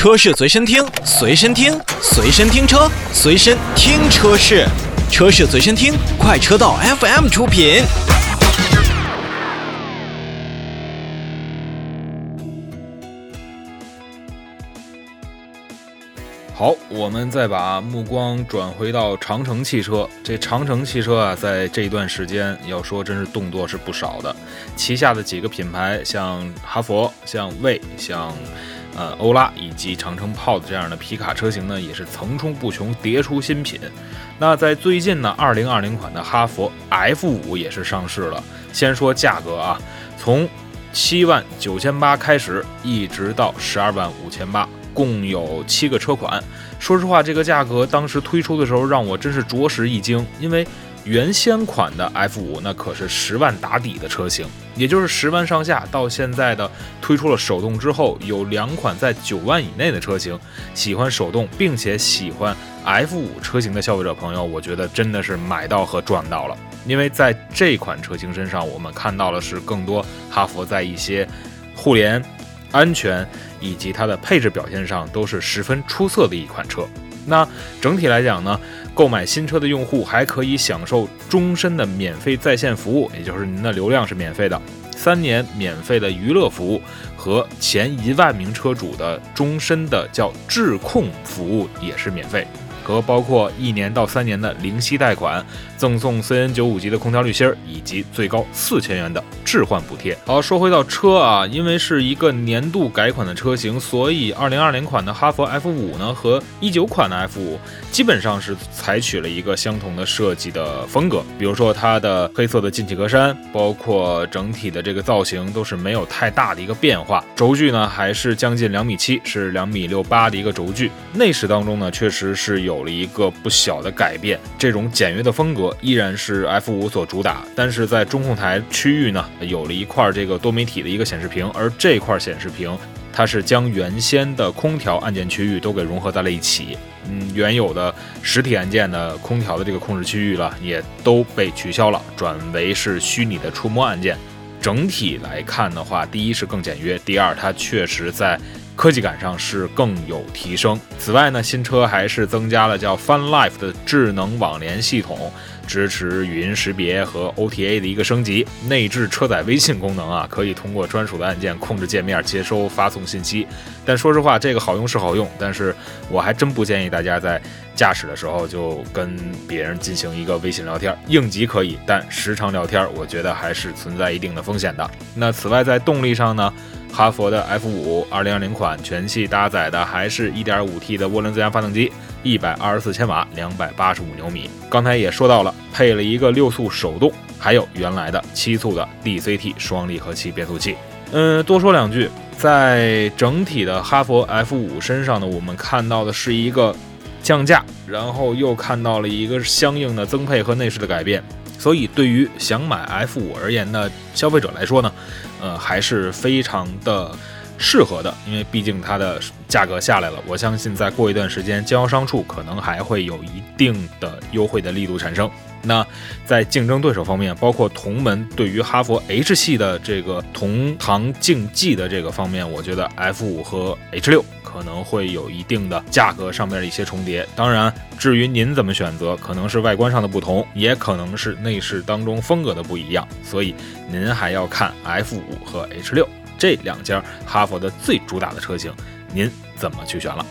车市随身听，随身听，随身听车，随身听车市，车市随身听，快车道 FM 出品。好，我们再把目光转回到长城汽车。这长城汽车啊，在这一段时间要说真是动作是不少的。旗下的几个品牌，像哈佛、像魏、像呃欧拉以及长城炮的这样的皮卡车型呢，也是层出不穷，迭出新品。那在最近呢，二零二零款的哈佛 F 五也是上市了。先说价格啊，从七万九千八开始，一直到十二万五千八。共有七个车款，说实话，这个价格当时推出的时候让我真是着实一惊，因为原先款的 F 五那可是十万打底的车型，也就是十万上下。到现在的推出了手动之后，有两款在九万以内的车型，喜欢手动并且喜欢 F 五车型的消费者朋友，我觉得真的是买到和赚到了，因为在这款车型身上，我们看到的是更多哈弗在一些互联。安全以及它的配置表现上都是十分出色的一款车。那整体来讲呢，购买新车的用户还可以享受终身的免费在线服务，也就是您的流量是免费的，三年免费的娱乐服务和前一万名车主的终身的叫智控服务也是免费。和包括一年到三年的零息贷款，赠送 CN 九五级的空调滤芯儿，以及最高四千元的置换补贴。好，说回到车啊，因为是一个年度改款的车型，所以二零二零款的哈弗 F 五呢和一九款的 F 五基本上是采取了一个相同的设计的风格。比如说它的黑色的进气格栅，包括整体的这个造型都是没有太大的一个变化。轴距呢还是将近两米七，是两米六八的一个轴距。内饰当中呢确实是有。有了一个不小的改变，这种简约的风格依然是 F 五所主打，但是在中控台区域呢，有了一块这个多媒体的一个显示屏，而这块显示屏它是将原先的空调按键区域都给融合在了一起，嗯，原有的实体按键的空调的这个控制区域了也都被取消了，转为是虚拟的触摸按键。整体来看的话，第一是更简约，第二它确实在。科技感上是更有提升。此外呢，新车还是增加了叫 Fun Life 的智能网联系统，支持语音识别和 OTA 的一个升级，内置车载微信功能啊，可以通过专属的按键控制界面接收发送信息。但说实话，这个好用是好用，但是我还真不建议大家在驾驶的时候就跟别人进行一个微信聊天。应急可以，但时常聊天，我觉得还是存在一定的风险的。那此外，在动力上呢？哈佛的 F 五二零二零款全系搭载的还是一点五 T 的涡轮增压发动机，一百二十四千瓦，两百八十五牛米。刚才也说到了，配了一个六速手动，还有原来的七速的 DCT 双离合器变速器。嗯，多说两句，在整体的哈佛 F 五身上呢，我们看到的是一个降价，然后又看到了一个相应的增配和内饰的改变。所以，对于想买 F 五而言的消费者来说呢，呃，还是非常的适合的，因为毕竟它的价格下来了。我相信，再过一段时间，经销商处可能还会有一定的优惠的力度产生。那在竞争对手方面，包括同门对于哈佛 H 系的这个同堂竞技的这个方面，我觉得 F 五和 H 六可能会有一定的价格上面的一些重叠。当然，至于您怎么选择，可能是外观上的不同，也可能是内饰当中风格的不一样，所以您还要看 F 五和 H 六这两家哈佛的最主打的车型，您怎么去选了。